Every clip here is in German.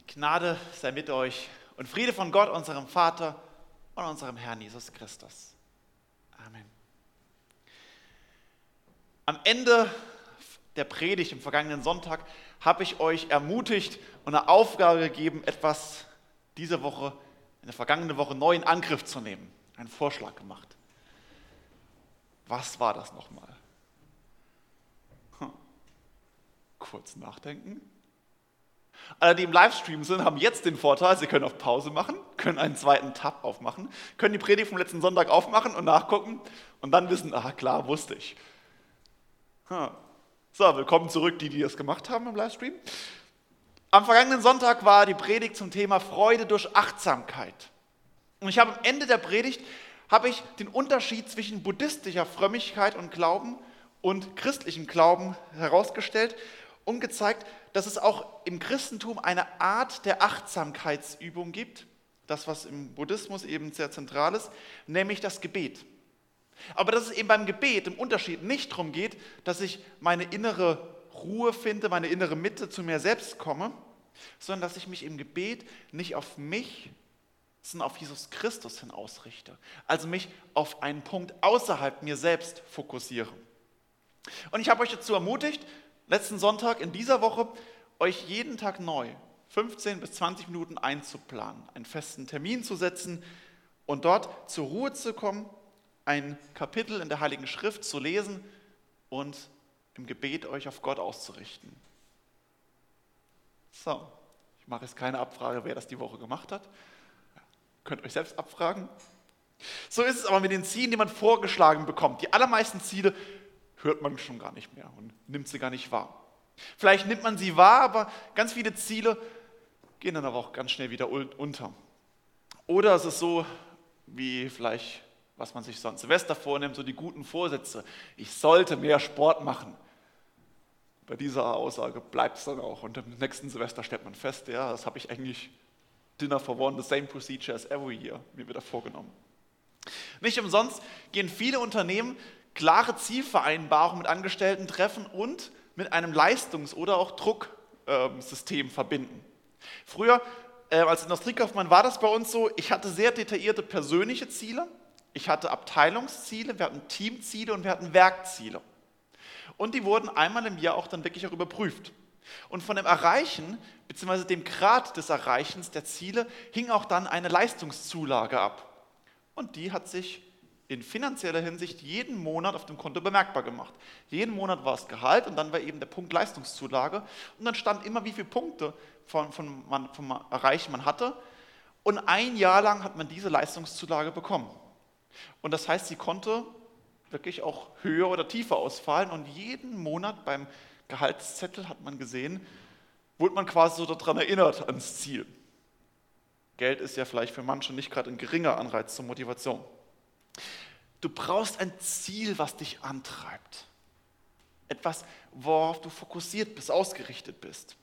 Die Gnade sei mit euch und Friede von Gott, unserem Vater und unserem Herrn Jesus Christus. Amen. Am Ende der Predigt im vergangenen Sonntag habe ich euch ermutigt und eine Aufgabe gegeben, etwas diese Woche, in der vergangenen Woche neu in Angriff zu nehmen. Einen Vorschlag gemacht. Was war das nochmal? Hm. Kurz nachdenken. Alle, die im Livestream sind, haben jetzt den Vorteil, sie können auf Pause machen, können einen zweiten Tab aufmachen, können die Predigt vom letzten Sonntag aufmachen und nachgucken und dann wissen, ah klar, wusste ich. So, willkommen zurück, die, die das gemacht haben im Livestream. Am vergangenen Sonntag war die Predigt zum Thema Freude durch Achtsamkeit. Und ich habe am Ende der Predigt habe ich den Unterschied zwischen buddhistischer Frömmigkeit und Glauben und christlichem Glauben herausgestellt und gezeigt, dass es auch im Christentum eine Art der Achtsamkeitsübung gibt, das was im Buddhismus eben sehr zentral ist, nämlich das Gebet. Aber dass es eben beim Gebet im Unterschied nicht darum geht, dass ich meine innere Ruhe finde, meine innere Mitte zu mir selbst komme, sondern dass ich mich im Gebet nicht auf mich, sondern auf Jesus Christus hin ausrichte. Also mich auf einen Punkt außerhalb mir selbst fokussiere. Und ich habe euch dazu ermutigt, letzten Sonntag in dieser Woche euch jeden Tag neu 15 bis 20 Minuten einzuplanen, einen festen Termin zu setzen und dort zur Ruhe zu kommen ein Kapitel in der Heiligen Schrift zu lesen und im Gebet euch auf Gott auszurichten. So, ich mache jetzt keine Abfrage, wer das die Woche gemacht hat. Ihr könnt euch selbst abfragen. So ist es aber mit den Zielen, die man vorgeschlagen bekommt. Die allermeisten Ziele hört man schon gar nicht mehr und nimmt sie gar nicht wahr. Vielleicht nimmt man sie wahr, aber ganz viele Ziele gehen dann aber auch ganz schnell wieder unter. Oder es ist so, wie vielleicht was man sich so an Silvester vornimmt, so die guten Vorsätze. Ich sollte mehr Sport machen. Bei dieser Aussage bleibt es dann auch. Und im nächsten Silvester stellt man fest, ja, das habe ich eigentlich Dinner for One, the same procedure as every year, mir wieder vorgenommen. Nicht umsonst gehen viele Unternehmen klare Zielvereinbarungen mit Angestellten treffen und mit einem Leistungs- oder auch Drucksystem verbinden. Früher äh, als Industriekaufmann war das bei uns so, ich hatte sehr detaillierte persönliche Ziele ich hatte Abteilungsziele, wir hatten Teamziele und wir hatten Werkziele. Und die wurden einmal im Jahr auch dann wirklich auch überprüft. Und von dem Erreichen bzw. dem Grad des Erreichens der Ziele hing auch dann eine Leistungszulage ab. Und die hat sich in finanzieller Hinsicht jeden Monat auf dem Konto bemerkbar gemacht. Jeden Monat war es Gehalt und dann war eben der Punkt Leistungszulage. Und dann stand immer, wie viele Punkte von, von man, vom Erreichen man hatte. Und ein Jahr lang hat man diese Leistungszulage bekommen. Und das heißt, sie konnte wirklich auch höher oder tiefer ausfallen. Und jeden Monat beim Gehaltszettel hat man gesehen, wurde man quasi so daran erinnert ans Ziel. Geld ist ja vielleicht für manche nicht gerade ein geringer Anreiz zur Motivation. Du brauchst ein Ziel, was dich antreibt. Etwas, worauf du fokussiert bist, ausgerichtet bist.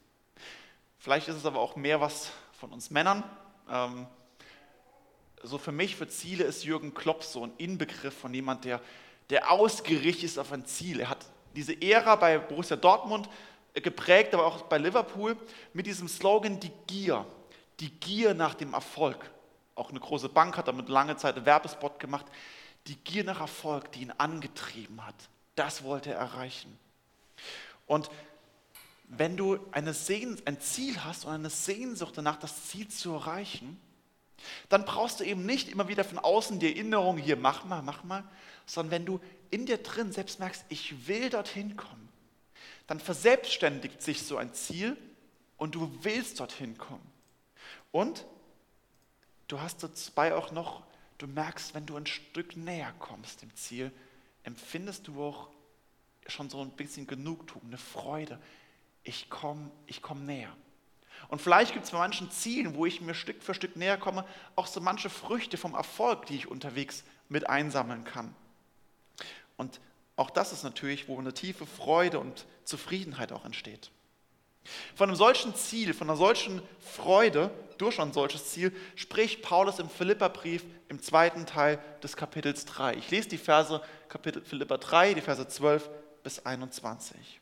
Vielleicht ist es aber auch mehr was von uns Männern. Ähm, so für mich, für Ziele ist Jürgen Klopp so ein Inbegriff von jemand, der, der ausgerichtet ist auf ein Ziel. Er hat diese Ära bei Borussia Dortmund geprägt, aber auch bei Liverpool mit diesem Slogan die Gier. Die Gier nach dem Erfolg. Auch eine große Bank hat damit lange Zeit einen Werbespot gemacht. Die Gier nach Erfolg, die ihn angetrieben hat. Das wollte er erreichen. Und wenn du eine ein Ziel hast und eine Sehnsucht danach, das Ziel zu erreichen, dann brauchst du eben nicht immer wieder von außen die Erinnerung, hier mach mal, mach mal, sondern wenn du in dir drin selbst merkst, ich will dorthin kommen, dann verselbstständigt sich so ein Ziel und du willst dorthin kommen. Und du hast dabei auch noch, du merkst, wenn du ein Stück näher kommst dem Ziel, empfindest du auch schon so ein bisschen Genugtuung, eine Freude. Ich komme ich komm näher. Und vielleicht gibt es bei manchen Zielen, wo ich mir Stück für Stück näher komme, auch so manche Früchte vom Erfolg, die ich unterwegs mit einsammeln kann. Und auch das ist natürlich, wo eine tiefe Freude und Zufriedenheit auch entsteht. Von einem solchen Ziel, von einer solchen Freude durch ein solches Ziel spricht Paulus im Philipperbrief im zweiten Teil des Kapitels 3. Ich lese die Verse Kapitel Philipper 3, die Verse 12 bis 21.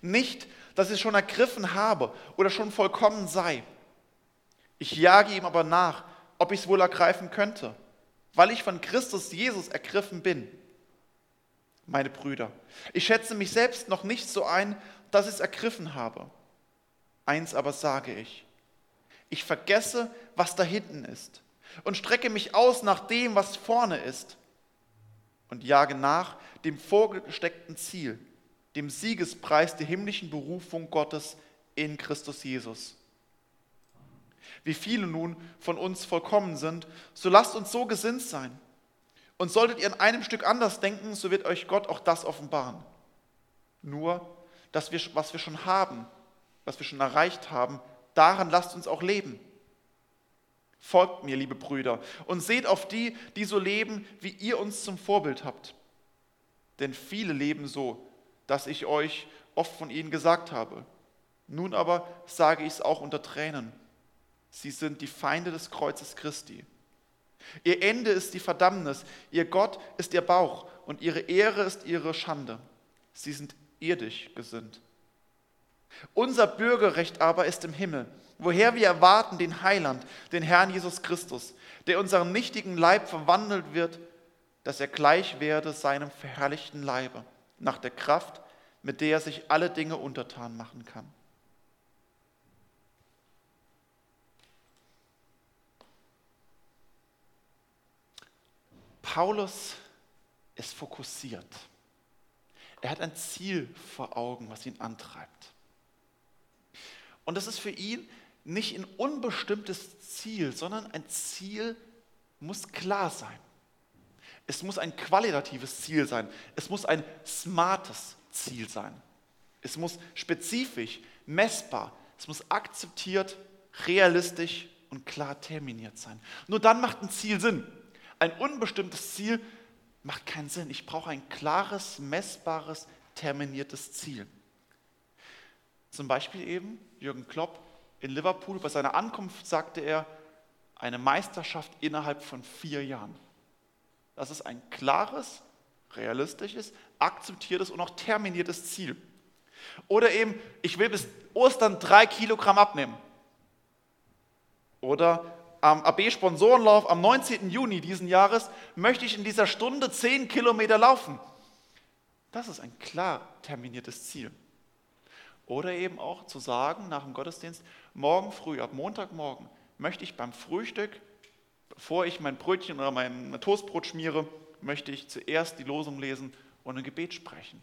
Nicht, dass ich es schon ergriffen habe oder schon vollkommen sei. Ich jage ihm aber nach, ob ich es wohl ergreifen könnte, weil ich von Christus Jesus ergriffen bin. Meine Brüder, ich schätze mich selbst noch nicht so ein, dass ich es ergriffen habe. Eins aber sage ich, ich vergesse, was da hinten ist und strecke mich aus nach dem, was vorne ist und jage nach dem vorgesteckten Ziel, dem Siegespreis der himmlischen Berufung Gottes in Christus Jesus. Wie viele nun von uns vollkommen sind, so lasst uns so gesinnt sein. Und solltet ihr an einem Stück anders denken, so wird euch Gott auch das offenbaren. Nur, dass wir, was wir schon haben, was wir schon erreicht haben, daran lasst uns auch leben. Folgt mir, liebe Brüder, und seht auf die, die so leben, wie ihr uns zum Vorbild habt. Denn viele leben so, dass ich euch oft von ihnen gesagt habe. Nun aber sage ich es auch unter Tränen. Sie sind die Feinde des Kreuzes Christi. Ihr Ende ist die Verdammnis, ihr Gott ist ihr Bauch und ihre Ehre ist ihre Schande. Sie sind irdisch gesinnt. Unser Bürgerrecht aber ist im Himmel, woher wir erwarten den Heiland, den Herrn Jesus Christus, der unseren nichtigen Leib verwandelt wird, dass er gleich werde seinem verherrlichten Leibe, nach der Kraft, mit der er sich alle Dinge untertan machen kann. Paulus ist fokussiert. Er hat ein Ziel vor Augen, was ihn antreibt. Und das ist für ihn nicht ein unbestimmtes Ziel, sondern ein Ziel muss klar sein. Es muss ein qualitatives Ziel sein. Es muss ein smartes Ziel sein. Es muss spezifisch, messbar, es muss akzeptiert, realistisch und klar terminiert sein. Nur dann macht ein Ziel Sinn. Ein unbestimmtes Ziel macht keinen Sinn. Ich brauche ein klares, messbares, terminiertes Ziel. Zum Beispiel eben Jürgen Klopp in Liverpool. Bei seiner Ankunft sagte er, eine Meisterschaft innerhalb von vier Jahren. Das ist ein klares, realistisches, akzeptiertes und auch terminiertes Ziel. Oder eben, ich will bis Ostern drei Kilogramm abnehmen. Oder am AB-Sponsorenlauf am 19. Juni diesen Jahres möchte ich in dieser Stunde 10 Kilometer laufen. Das ist ein klar terminiertes Ziel. Oder eben auch zu sagen nach dem Gottesdienst, morgen früh, ab Montagmorgen, möchte ich beim Frühstück, bevor ich mein Brötchen oder mein Toastbrot schmiere, möchte ich zuerst die Losung lesen und ein Gebet sprechen.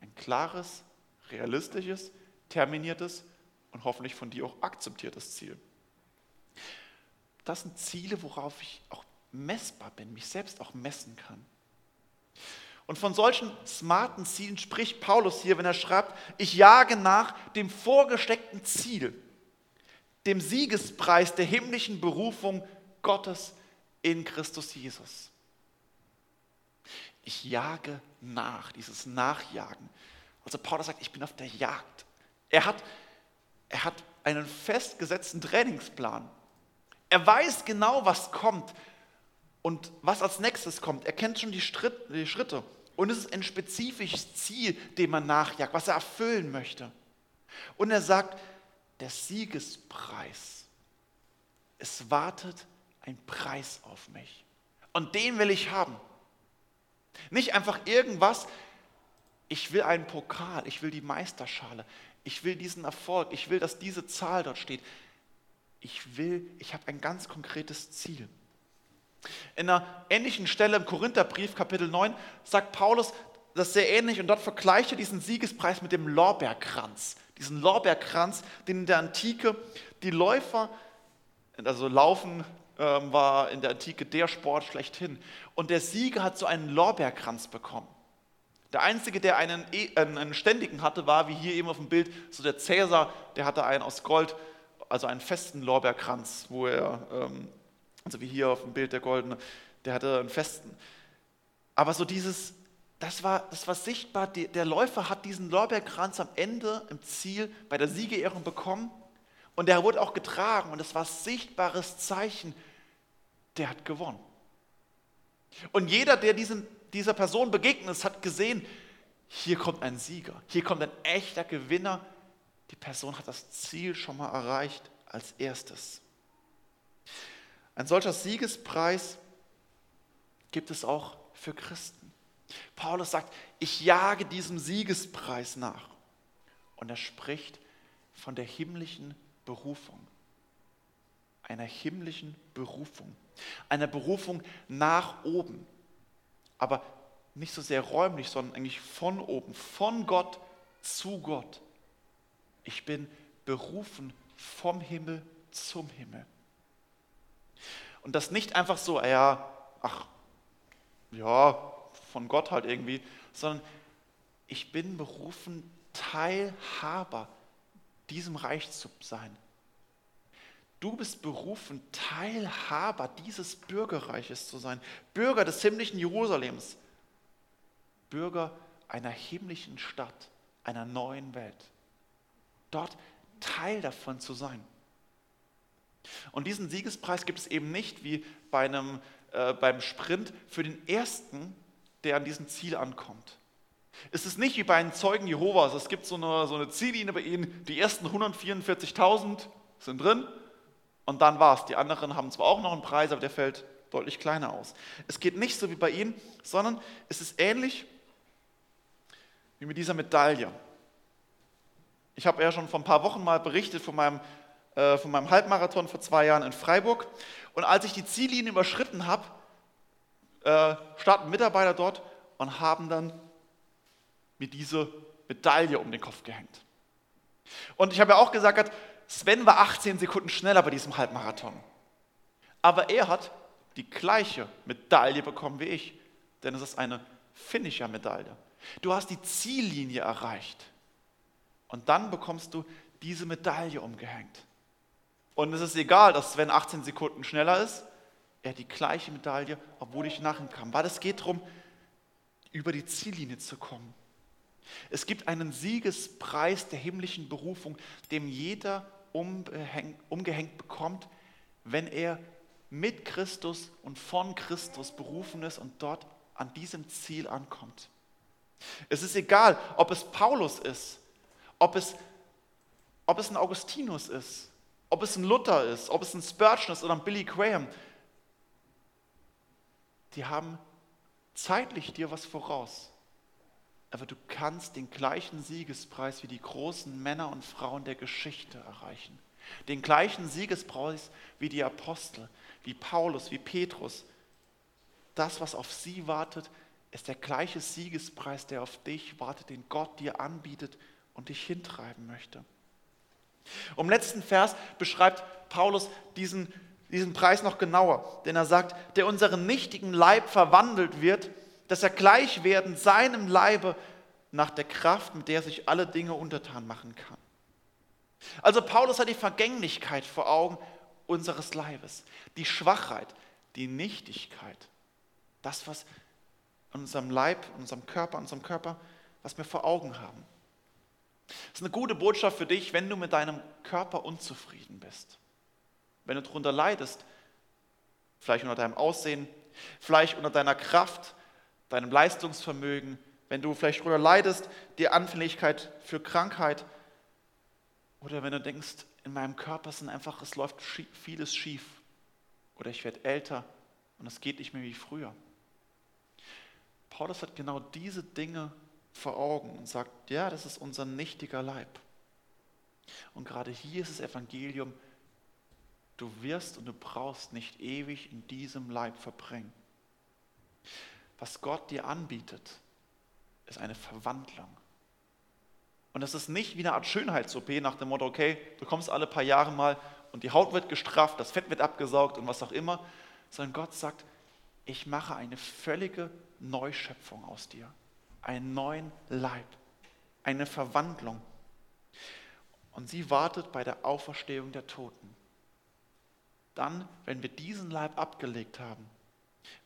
Ein klares, realistisches, terminiertes und hoffentlich von dir auch akzeptiertes Ziel das sind Ziele, worauf ich auch messbar bin, mich selbst auch messen kann. Und von solchen smarten Zielen spricht Paulus hier, wenn er schreibt, ich jage nach dem vorgesteckten Ziel, dem Siegespreis der himmlischen Berufung Gottes in Christus Jesus. Ich jage nach, dieses Nachjagen. Also Paulus sagt, ich bin auf der Jagd. Er hat, er hat einen festgesetzten Trainingsplan. Er weiß genau, was kommt und was als nächstes kommt. Er kennt schon die Schritte. Und es ist ein spezifisches Ziel, dem man nachjagt, was er erfüllen möchte. Und er sagt, der Siegespreis. Es wartet ein Preis auf mich. Und den will ich haben. Nicht einfach irgendwas, ich will einen Pokal, ich will die Meisterschale, ich will diesen Erfolg, ich will, dass diese Zahl dort steht ich will, ich habe ein ganz konkretes Ziel. In einer ähnlichen Stelle im Korintherbrief, Kapitel 9, sagt Paulus das sehr ähnlich und dort vergleicht er diesen Siegespreis mit dem Lorbeerkranz. Diesen Lorbeerkranz, den in der Antike die Läufer, also Laufen ähm, war in der Antike der Sport schlechthin. Und der Sieger hat so einen Lorbeerkranz bekommen. Der Einzige, der einen, e, einen ständigen hatte, war, wie hier eben auf dem Bild, so der Cäsar, der hatte einen aus Gold also einen festen Lorbeerkranz, wo er, ähm, also wie hier auf dem Bild der goldene, der hatte einen festen. Aber so dieses, das war, das war sichtbar, der Läufer hat diesen Lorbeerkranz am Ende im Ziel bei der Siegerehrung bekommen und der wurde auch getragen und das war sichtbares Zeichen, der hat gewonnen. Und jeder, der diesen, dieser Person begegnet ist, hat gesehen, hier kommt ein Sieger, hier kommt ein echter Gewinner. Die Person hat das Ziel schon mal erreicht als erstes. Ein solcher Siegespreis gibt es auch für Christen. Paulus sagt, ich jage diesem Siegespreis nach. Und er spricht von der himmlischen Berufung. Einer himmlischen Berufung. Einer Berufung nach oben. Aber nicht so sehr räumlich, sondern eigentlich von oben, von Gott zu Gott. Ich bin berufen vom Himmel zum Himmel. Und das nicht einfach so, ja, ach, ja, von Gott halt irgendwie, sondern ich bin berufen, Teilhaber diesem Reich zu sein. Du bist berufen, Teilhaber dieses Bürgerreiches zu sein, Bürger des himmlischen Jerusalems, Bürger einer himmlischen Stadt, einer neuen Welt. Dort Teil davon zu sein. Und diesen Siegespreis gibt es eben nicht wie bei einem, äh, beim Sprint für den Ersten, der an diesem Ziel ankommt. Es ist nicht wie bei einem Zeugen Jehovas. Es gibt so eine, so eine Ziellinie bei ihnen, die ersten 144.000 sind drin und dann war es. Die anderen haben zwar auch noch einen Preis, aber der fällt deutlich kleiner aus. Es geht nicht so wie bei ihnen, sondern es ist ähnlich wie mit dieser Medaille. Ich habe ja schon vor ein paar Wochen mal berichtet von meinem, äh, von meinem Halbmarathon vor zwei Jahren in Freiburg. Und als ich die Ziellinie überschritten habe, äh, starten Mitarbeiter dort und haben dann mir diese Medaille um den Kopf gehängt. Und ich habe ja auch gesagt, Sven war 18 Sekunden schneller bei diesem Halbmarathon. Aber er hat die gleiche Medaille bekommen wie ich, denn es ist eine Finisher-Medaille. Du hast die Ziellinie erreicht und dann bekommst du diese Medaille umgehängt. Und es ist egal, dass Sven 18 Sekunden schneller ist, er die gleiche Medaille, obwohl ich nach ihm kam. Weil es geht darum, über die Ziellinie zu kommen. Es gibt einen Siegespreis der himmlischen Berufung, dem jeder umgehängt bekommt, wenn er mit Christus und von Christus berufen ist und dort an diesem Ziel ankommt. Es ist egal, ob es Paulus ist, ob es, ob es ein Augustinus ist, ob es ein Luther ist, ob es ein Spurgeon ist oder ein Billy Graham. Die haben zeitlich dir was voraus. Aber du kannst den gleichen Siegespreis wie die großen Männer und Frauen der Geschichte erreichen. Den gleichen Siegespreis wie die Apostel, wie Paulus, wie Petrus. Das, was auf sie wartet, ist der gleiche Siegespreis, der auf dich wartet, den Gott dir anbietet und dich hintreiben möchte. Im letzten Vers beschreibt Paulus diesen, diesen Preis noch genauer, denn er sagt, der unseren nichtigen Leib verwandelt wird, dass er gleich werden seinem Leibe nach der Kraft, mit der sich alle Dinge untertan machen kann. Also Paulus hat die Vergänglichkeit vor Augen unseres Leibes, die Schwachheit, die Nichtigkeit, das, was in unserem Leib, in unserem Körper, in unserem Körper, was wir vor Augen haben. Das ist eine gute Botschaft für dich, wenn du mit deinem Körper unzufrieden bist. Wenn du darunter leidest, vielleicht unter deinem Aussehen, vielleicht unter deiner Kraft, deinem Leistungsvermögen, wenn du vielleicht darunter leidest, die Anfälligkeit für Krankheit oder wenn du denkst, in meinem Körper sind einfach, es läuft vieles schief oder ich werde älter und es geht nicht mehr wie früher. Paulus hat genau diese Dinge vor Augen und sagt, ja, das ist unser nichtiger Leib. Und gerade hier ist das Evangelium, du wirst und du brauchst nicht ewig in diesem Leib verbringen. Was Gott dir anbietet, ist eine Verwandlung. Und das ist nicht wie eine Art Schönheits-OP nach dem Motto, okay, du kommst alle paar Jahre mal und die Haut wird gestrafft, das Fett wird abgesaugt und was auch immer, sondern Gott sagt, ich mache eine völlige Neuschöpfung aus dir einen neuen Leib, eine Verwandlung. Und sie wartet bei der Auferstehung der Toten. Dann, wenn wir diesen Leib abgelegt haben,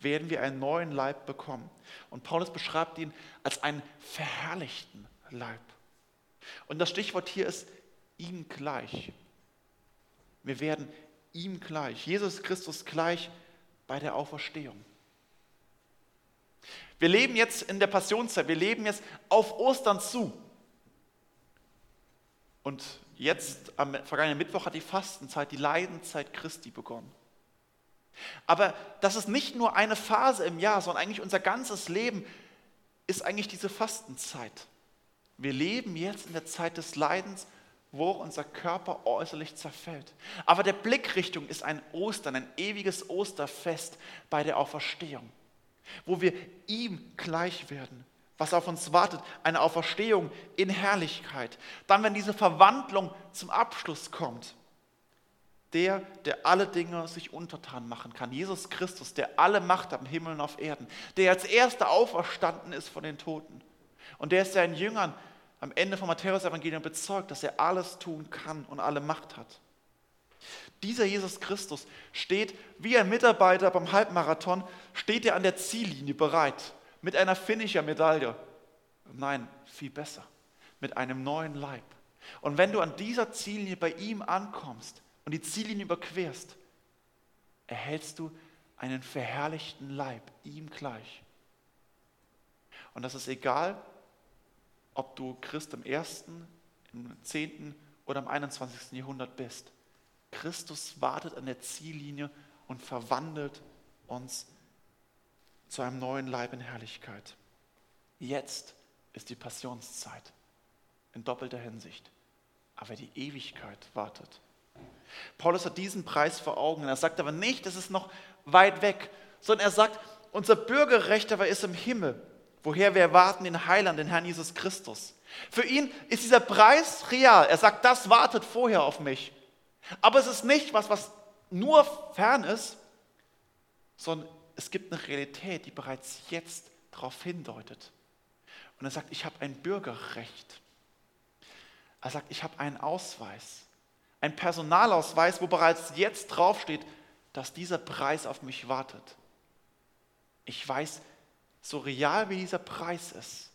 werden wir einen neuen Leib bekommen. Und Paulus beschreibt ihn als einen verherrlichten Leib. Und das Stichwort hier ist ihm gleich. Wir werden ihm gleich, Jesus Christus gleich bei der Auferstehung. Wir leben jetzt in der Passionszeit, wir leben jetzt auf Ostern zu. Und jetzt am vergangenen Mittwoch hat die Fastenzeit, die Leidenzeit Christi begonnen. Aber das ist nicht nur eine Phase im Jahr, sondern eigentlich unser ganzes Leben ist eigentlich diese Fastenzeit. Wir leben jetzt in der Zeit des Leidens, wo unser Körper äußerlich zerfällt. Aber der Blickrichtung ist ein Ostern, ein ewiges Osterfest bei der Auferstehung, wo wir ihm gleich werden. Was auf uns wartet, eine Auferstehung in Herrlichkeit. Dann, wenn diese Verwandlung zum Abschluss kommt, der, der alle Dinge sich untertan machen kann. Jesus Christus, der alle Macht am Himmel und auf Erden, der als erster auferstanden ist von den Toten. Und der ist seinen Jüngern am Ende vom Matthäus-Evangelium bezeugt, dass er alles tun kann und alle Macht hat. Dieser Jesus Christus steht wie ein Mitarbeiter beim Halbmarathon, steht er an der Ziellinie bereit, mit einer Finisher-Medaille. Nein, viel besser, mit einem neuen Leib. Und wenn du an dieser Ziellinie bei ihm ankommst und die Ziellinie überquerst, erhältst du einen verherrlichten Leib, ihm gleich. Und das ist egal, ob du Christ im ersten, im zehnten oder im 21. Jahrhundert bist. Christus wartet an der Ziellinie und verwandelt uns zu einem neuen Leib in Herrlichkeit. Jetzt ist die Passionszeit in doppelter Hinsicht, aber die Ewigkeit wartet. Paulus hat diesen Preis vor Augen. Er sagt aber nicht, es ist noch weit weg, sondern er sagt, unser Bürgerrecht aber ist im Himmel woher wir erwarten den Heiland, den Herrn Jesus Christus. Für ihn ist dieser Preis real. Er sagt, das wartet vorher auf mich. Aber es ist nicht was, was nur fern ist, sondern es gibt eine Realität, die bereits jetzt darauf hindeutet. Und er sagt, ich habe ein Bürgerrecht. Er sagt, ich habe einen Ausweis, einen Personalausweis, wo bereits jetzt draufsteht, dass dieser Preis auf mich wartet. Ich weiß, so real wie dieser Preis ist,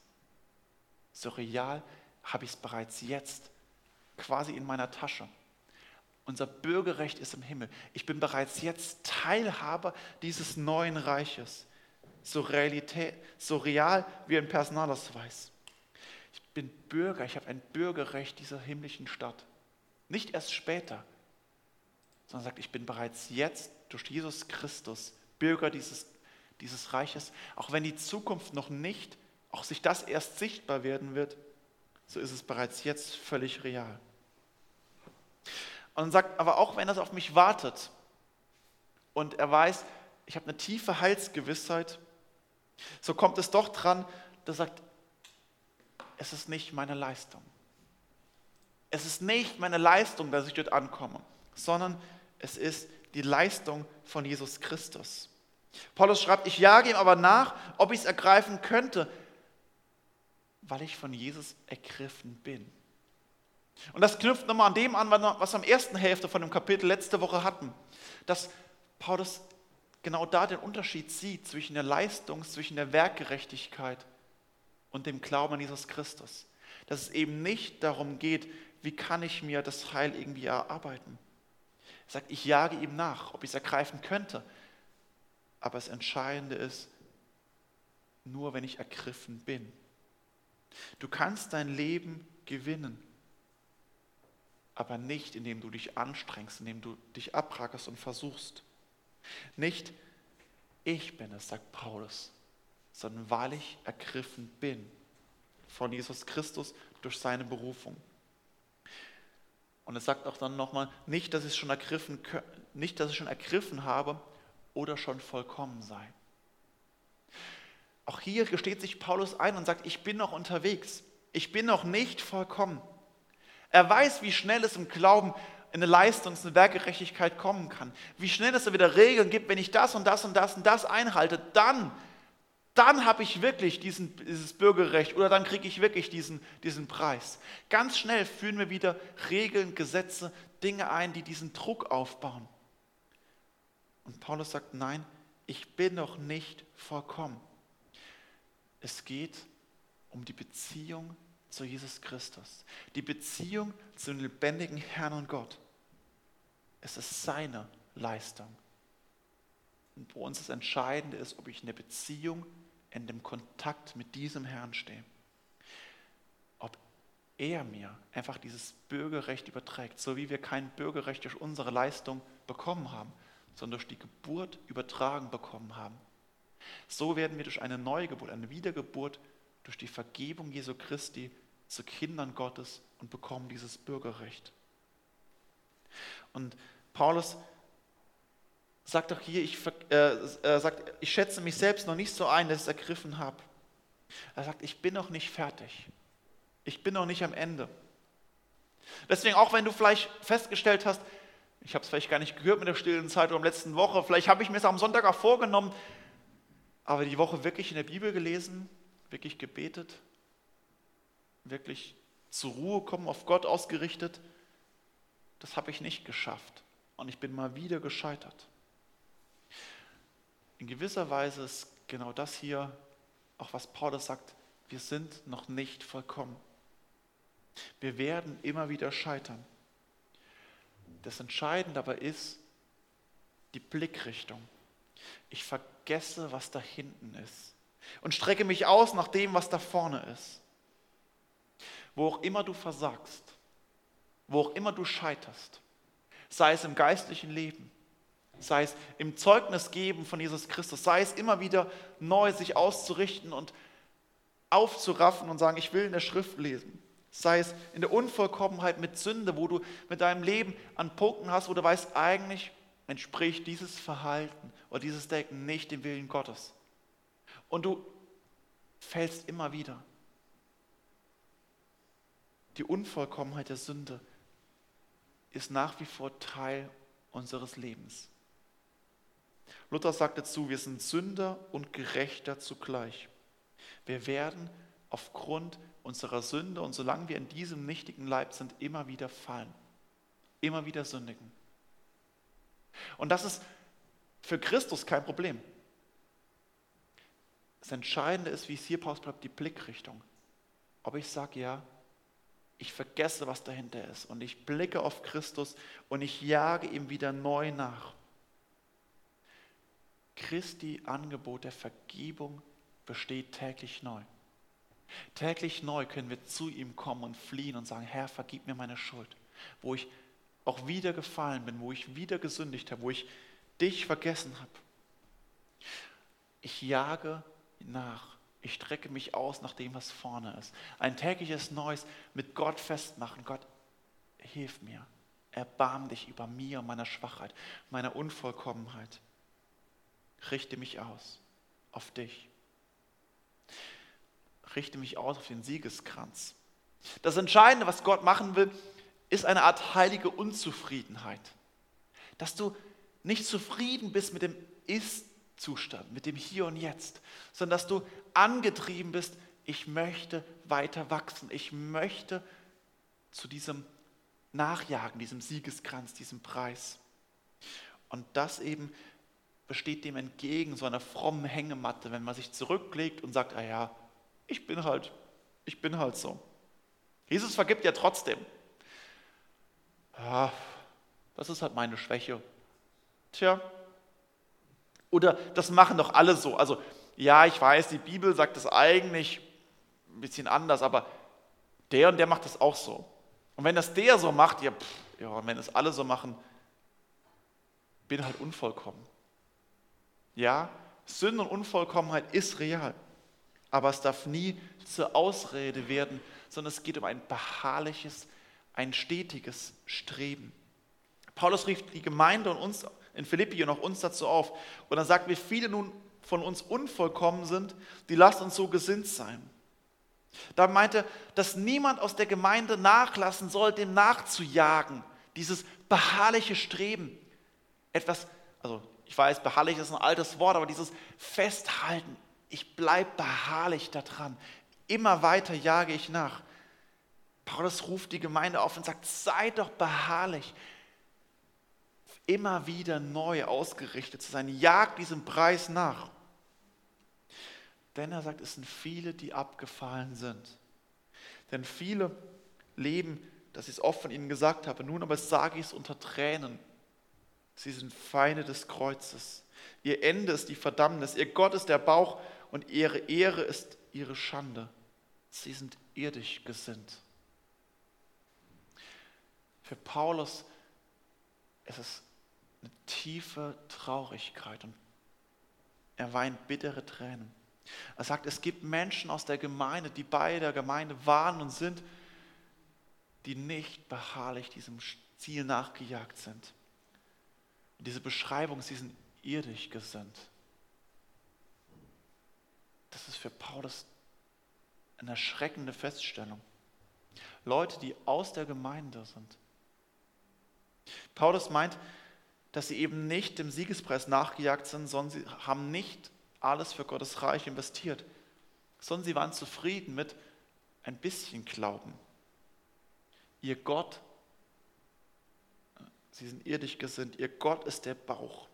so real habe ich es bereits jetzt quasi in meiner Tasche. Unser Bürgerrecht ist im Himmel. Ich bin bereits jetzt Teilhaber dieses neuen Reiches. So, Realität, so real wie ein Personalausweis. Ich bin Bürger, ich habe ein Bürgerrecht dieser himmlischen Stadt. Nicht erst später, sondern sagt, ich bin bereits jetzt durch Jesus Christus Bürger dieses dieses Reiches, auch wenn die Zukunft noch nicht, auch sich das erst sichtbar werden wird, so ist es bereits jetzt völlig real. Und sagt, aber auch wenn das auf mich wartet und er weiß, ich habe eine tiefe Heilsgewissheit, so kommt es doch dran, dass er sagt, es ist nicht meine Leistung. Es ist nicht meine Leistung, dass ich dort ankomme, sondern es ist die Leistung von Jesus Christus. Paulus schreibt, ich jage ihm aber nach, ob ich es ergreifen könnte, weil ich von Jesus ergriffen bin. Und das knüpft nochmal an dem an, was wir am ersten Hälfte von dem Kapitel letzte Woche hatten, dass Paulus genau da den Unterschied sieht zwischen der Leistung, zwischen der Werkgerechtigkeit und dem Glauben an Jesus Christus. Dass es eben nicht darum geht, wie kann ich mir das Heil irgendwie erarbeiten. Er sagt, ich jage ihm nach, ob ich es ergreifen könnte. Aber das Entscheidende ist, nur wenn ich ergriffen bin. Du kannst dein Leben gewinnen, aber nicht indem du dich anstrengst, indem du dich abrackerst und versuchst. Nicht ich bin es, sagt Paulus, sondern weil ich ergriffen bin von Jesus Christus durch seine Berufung. Und es sagt auch dann nochmal, nicht, dass ich schon ergriffen, nicht, dass ich schon ergriffen habe, oder schon vollkommen sei. Auch hier gesteht sich Paulus ein und sagt, ich bin noch unterwegs, ich bin noch nicht vollkommen. Er weiß, wie schnell es im Glauben in eine Leistungs- und Werkgerechtigkeit kommen kann. Wie schnell es da wieder Regeln gibt, wenn ich das und das und das und das einhalte, dann, dann habe ich wirklich diesen, dieses Bürgerrecht oder dann kriege ich wirklich diesen, diesen Preis. Ganz schnell führen wir wieder Regeln, Gesetze, Dinge ein, die diesen Druck aufbauen. Und Paulus sagt, nein, ich bin noch nicht vollkommen. Es geht um die Beziehung zu Jesus Christus, die Beziehung zum lebendigen Herrn und Gott. Es ist seine Leistung. Und wo uns das Entscheidende ist, ob ich eine Beziehung in dem Kontakt mit diesem Herrn stehe. Ob er mir einfach dieses Bürgerrecht überträgt, so wie wir kein Bürgerrecht durch unsere Leistung bekommen haben, sondern durch die Geburt übertragen bekommen haben. So werden wir durch eine Neugeburt, eine Wiedergeburt, durch die Vergebung Jesu Christi zu Kindern Gottes und bekommen dieses Bürgerrecht. Und Paulus sagt doch hier, ich, äh, äh, sagt, ich schätze mich selbst noch nicht so ein, dass ich es ergriffen habe. Er sagt, ich bin noch nicht fertig. Ich bin noch nicht am Ende. Deswegen, auch wenn du vielleicht festgestellt hast, ich habe es vielleicht gar nicht gehört mit der stillen Zeit oder am letzten Woche, vielleicht habe ich mir es am Sonntag auch vorgenommen, aber die Woche wirklich in der Bibel gelesen, wirklich gebetet, wirklich zur Ruhe kommen, auf Gott ausgerichtet, das habe ich nicht geschafft. Und ich bin mal wieder gescheitert. In gewisser Weise ist genau das hier auch was Paulus sagt, wir sind noch nicht vollkommen. Wir werden immer wieder scheitern. Das Entscheidende aber ist die Blickrichtung. Ich vergesse, was da hinten ist und strecke mich aus nach dem, was da vorne ist. Wo auch immer du versagst, wo auch immer du scheiterst, sei es im geistlichen Leben, sei es im Zeugnis geben von Jesus Christus, sei es immer wieder neu sich auszurichten und aufzuraffen und sagen, ich will in der Schrift lesen. Sei es in der Unvollkommenheit mit Sünde, wo du mit deinem Leben an Punkten hast, wo du weißt, eigentlich entspricht dieses Verhalten oder dieses Denken nicht dem Willen Gottes. Und du fällst immer wieder. Die Unvollkommenheit der Sünde ist nach wie vor Teil unseres Lebens. Luther sagt dazu, wir sind Sünder und Gerechter zugleich. Wir werden aufgrund unserer Sünde und solange wir in diesem nichtigen Leib sind, immer wieder fallen, immer wieder sündigen. Und das ist für Christus kein Problem. Das Entscheidende ist, wie es hier Paulus bleibt, die Blickrichtung. Ob ich sage, ja, ich vergesse, was dahinter ist und ich blicke auf Christus und ich jage ihm wieder neu nach. Christi Angebot der Vergebung besteht täglich neu. Täglich neu können wir zu ihm kommen und fliehen und sagen, Herr, vergib mir meine Schuld, wo ich auch wieder gefallen bin, wo ich wieder gesündigt habe, wo ich dich vergessen habe. Ich jage nach ich strecke mich aus nach dem, was vorne ist. Ein tägliches Neues mit Gott festmachen. Gott, hilf mir. Erbarm dich über mir und meiner Schwachheit, meiner Unvollkommenheit. Richte mich aus auf dich. Richte mich aus auf den Siegeskranz. Das Entscheidende, was Gott machen will, ist eine Art heilige Unzufriedenheit. Dass du nicht zufrieden bist mit dem Ist-Zustand, mit dem Hier und Jetzt, sondern dass du angetrieben bist, ich möchte weiter wachsen, ich möchte zu diesem Nachjagen, diesem Siegeskranz, diesem Preis. Und das eben besteht dem entgegen, so einer frommen Hängematte, wenn man sich zurücklegt und sagt, ah ja, ich bin halt, ich bin halt so. Jesus vergibt ja trotzdem. Ja, das ist halt meine Schwäche. Tja, oder das machen doch alle so. Also ja, ich weiß, die Bibel sagt das eigentlich ein bisschen anders, aber der und der macht das auch so. Und wenn das der so macht, ja, pff, ja und wenn es alle so machen, bin halt unvollkommen. Ja, Sünde und Unvollkommenheit ist real, aber es darf nie zur Ausrede werden, sondern es geht um ein beharrliches, ein stetiges Streben. Paulus rief die Gemeinde und uns in Philippi und auch uns dazu auf. Und dann sagt, wie viele nun von uns unvollkommen sind, die lasst uns so gesinnt sein. Da meinte, dass niemand aus der Gemeinde nachlassen soll, dem nachzujagen, dieses beharrliche Streben. Etwas, also ich weiß, beharrlich ist ein altes Wort, aber dieses Festhalten, ich bleibe beharrlich daran, immer weiter jage ich nach. Paulus ruft die Gemeinde auf und sagt, sei doch beharrlich, immer wieder neu ausgerichtet zu sein, jagt diesem Preis nach. Denn er sagt, es sind viele, die abgefallen sind. Denn viele leben, dass ich es oft von ihnen gesagt habe, nun aber sage ich es unter Tränen. Sie sind Feinde des Kreuzes. Ihr Ende ist die Verdammnis. Ihr Gott ist der Bauch und ihre Ehre ist ihre Schande. Sie sind irdisch gesinnt. Für Paulus ist es eine tiefe Traurigkeit und er weint bittere Tränen. Er sagt, es gibt Menschen aus der Gemeinde, die bei der Gemeinde waren und sind, die nicht beharrlich diesem Ziel nachgejagt sind. Und diese Beschreibung, sie sind irdisch gesinnt. Das ist für Paulus eine erschreckende Feststellung. Leute, die aus der Gemeinde sind. Paulus meint, dass sie eben nicht dem Siegespreis nachgejagt sind, sondern sie haben nicht alles für Gottes Reich investiert, sondern sie waren zufrieden mit ein bisschen Glauben. Ihr Gott, sie sind irdisch gesinnt, ihr Gott ist der Bauch.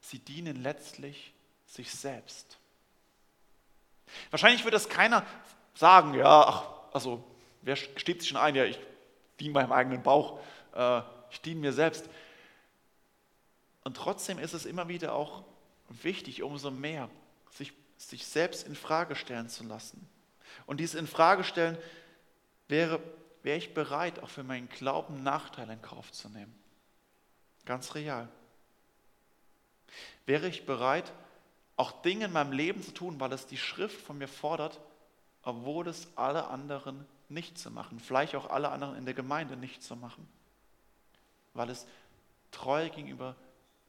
Sie dienen letztlich sich selbst. Wahrscheinlich wird das keiner sagen, ja, ach, also wer steht sich schon ein, ja, ich diene meinem eigenen Bauch, äh, ich diene mir selbst. Und trotzdem ist es immer wieder auch wichtig, umso mehr, sich, sich selbst in Frage stellen zu lassen. Und dieses in Frage stellen wäre, wäre ich bereit, auch für meinen Glauben Nachteile in Kauf zu nehmen. Ganz real. Wäre ich bereit, auch Dinge in meinem Leben zu tun, weil es die Schrift von mir fordert, obwohl es alle anderen nicht zu machen, vielleicht auch alle anderen in der Gemeinde nicht zu machen, weil es treu gegenüber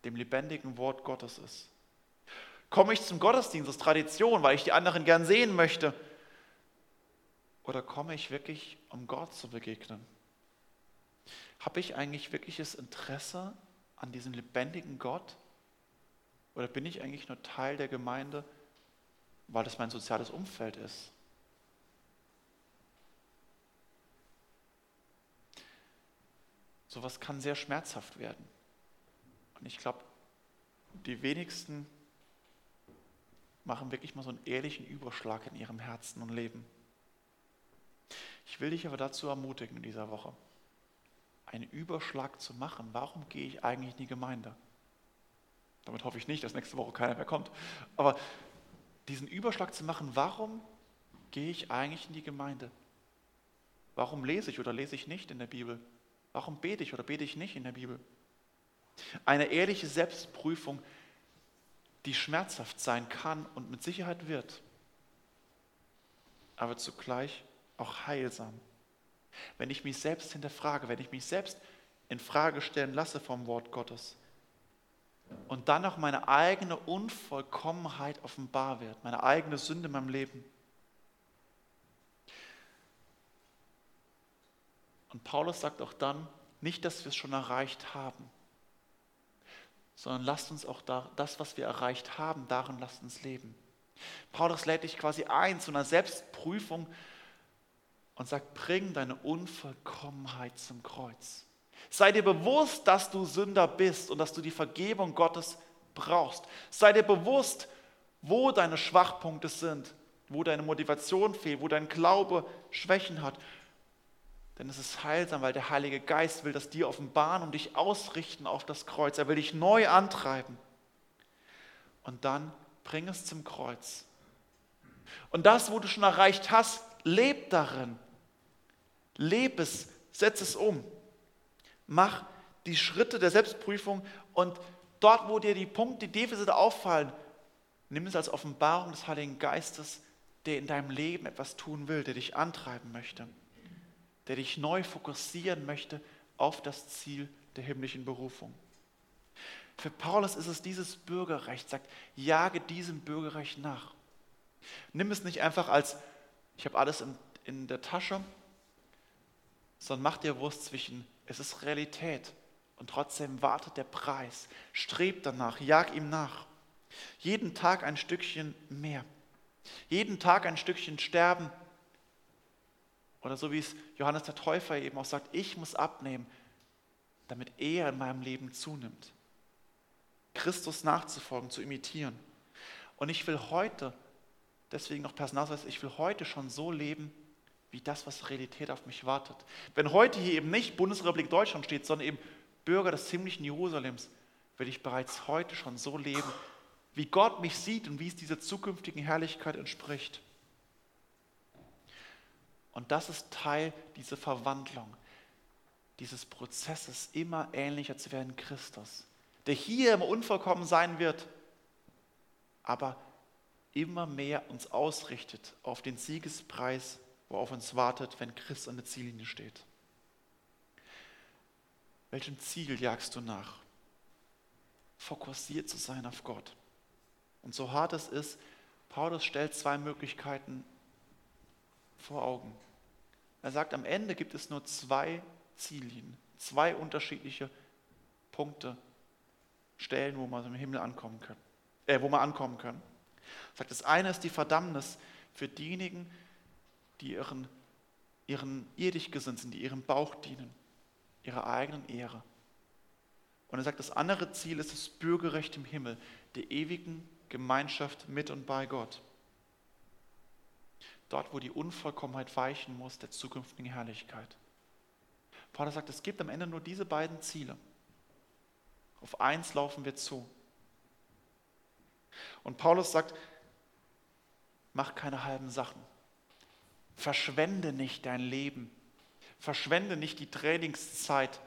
dem lebendigen Wort Gottes ist. Komme ich zum Gottesdienst aus Tradition, weil ich die anderen gern sehen möchte? Oder komme ich wirklich, um Gott zu begegnen? Habe ich eigentlich wirkliches Interesse an diesem lebendigen Gott? Oder bin ich eigentlich nur Teil der Gemeinde, weil das mein soziales Umfeld ist? Sowas kann sehr schmerzhaft werden. Und ich glaube, die wenigsten machen wirklich mal so einen ehrlichen Überschlag in ihrem Herzen und Leben. Ich will dich aber dazu ermutigen in dieser Woche, einen Überschlag zu machen. Warum gehe ich eigentlich in die Gemeinde? Damit hoffe ich nicht, dass nächste Woche keiner mehr kommt. Aber diesen Überschlag zu machen, warum gehe ich eigentlich in die Gemeinde? Warum lese ich oder lese ich nicht in der Bibel? Warum bete ich oder bete ich nicht in der Bibel? Eine ehrliche Selbstprüfung, die schmerzhaft sein kann und mit Sicherheit wird, aber zugleich auch heilsam. Wenn ich mich selbst hinterfrage, wenn ich mich selbst in Frage stellen lasse vom Wort Gottes und dann auch meine eigene Unvollkommenheit offenbar wird, meine eigene Sünde in meinem Leben. Und Paulus sagt auch dann, nicht, dass wir es schon erreicht haben, sondern lasst uns auch da, das, was wir erreicht haben, darin lasst uns leben. Paulus lädt dich quasi ein zu einer Selbstprüfung und sagt, bring deine Unvollkommenheit zum Kreuz. Sei dir bewusst, dass du Sünder bist und dass du die Vergebung Gottes brauchst. Sei dir bewusst, wo deine Schwachpunkte sind, wo deine Motivation fehlt, wo dein Glaube Schwächen hat denn es ist heilsam, weil der Heilige Geist will das dir offenbaren und dich ausrichten auf das Kreuz. Er will dich neu antreiben. Und dann bring es zum Kreuz. Und das, wo du schon erreicht hast, leb darin. Leb es, setz es um. Mach die Schritte der Selbstprüfung und dort, wo dir die Punkte, die Defizite auffallen, nimm es als Offenbarung des Heiligen Geistes, der in deinem Leben etwas tun will, der dich antreiben möchte der dich neu fokussieren möchte auf das Ziel der himmlischen Berufung. Für Paulus ist es dieses Bürgerrecht, sagt, jage diesem Bürgerrecht nach. Nimm es nicht einfach als, ich habe alles in, in der Tasche, sondern mach dir Wurst zwischen, es ist Realität und trotzdem wartet der Preis. Streb danach, jag ihm nach. Jeden Tag ein Stückchen mehr. Jeden Tag ein Stückchen sterben oder so wie es Johannes der Täufer eben auch sagt, ich muss abnehmen, damit er in meinem Leben zunimmt. Christus nachzufolgen, zu imitieren. Und ich will heute, deswegen noch Personalausweis, ich will heute schon so leben, wie das, was Realität auf mich wartet. Wenn heute hier eben nicht Bundesrepublik Deutschland steht, sondern eben Bürger des himmlischen Jerusalems, will ich bereits heute schon so leben, wie Gott mich sieht und wie es dieser zukünftigen Herrlichkeit entspricht. Und das ist Teil dieser Verwandlung, dieses Prozesses, immer ähnlicher zu werden Christus, der hier immer unvollkommen sein wird, aber immer mehr uns ausrichtet auf den Siegespreis, wo auf uns wartet, wenn Christus an der Ziellinie steht. Welchem Ziel jagst du nach? Fokussiert zu sein auf Gott. Und so hart es ist, Paulus stellt zwei Möglichkeiten vor Augen. Er sagt, am Ende gibt es nur zwei Ziellinien, zwei unterschiedliche Punkte, Stellen, wo man im Himmel ankommen kann, äh, wo man ankommen kann. Er sagt, das eine ist die Verdammnis für diejenigen, die ihren, ihren irdisch gesinnt sind, die ihrem Bauch dienen, ihrer eigenen Ehre. Und er sagt, das andere Ziel ist das Bürgerrecht im Himmel, der ewigen Gemeinschaft mit und bei Gott. Dort, wo die Unvollkommenheit weichen muss, der zukünftigen Herrlichkeit. Paulus sagt, es gibt am Ende nur diese beiden Ziele. Auf eins laufen wir zu. Und Paulus sagt, mach keine halben Sachen. Verschwende nicht dein Leben. Verschwende nicht die Trainingszeit,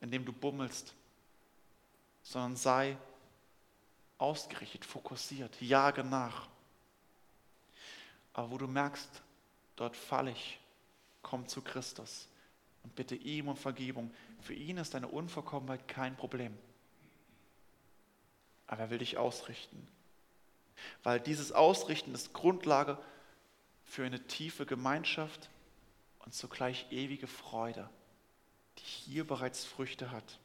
indem du bummelst, sondern sei ausgerichtet, fokussiert, jage nach. Aber wo du merkst, dort falle ich, komm zu Christus und bitte ihm um Vergebung. Für ihn ist deine Unvollkommenheit kein Problem. Aber er will dich ausrichten. Weil dieses Ausrichten ist Grundlage für eine tiefe Gemeinschaft und zugleich ewige Freude, die hier bereits Früchte hat.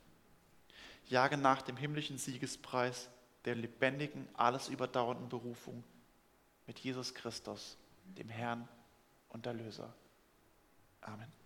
Jage nach dem himmlischen Siegespreis der lebendigen, alles überdauernden Berufung mit Jesus Christus, dem Herrn und Erlöser. Amen.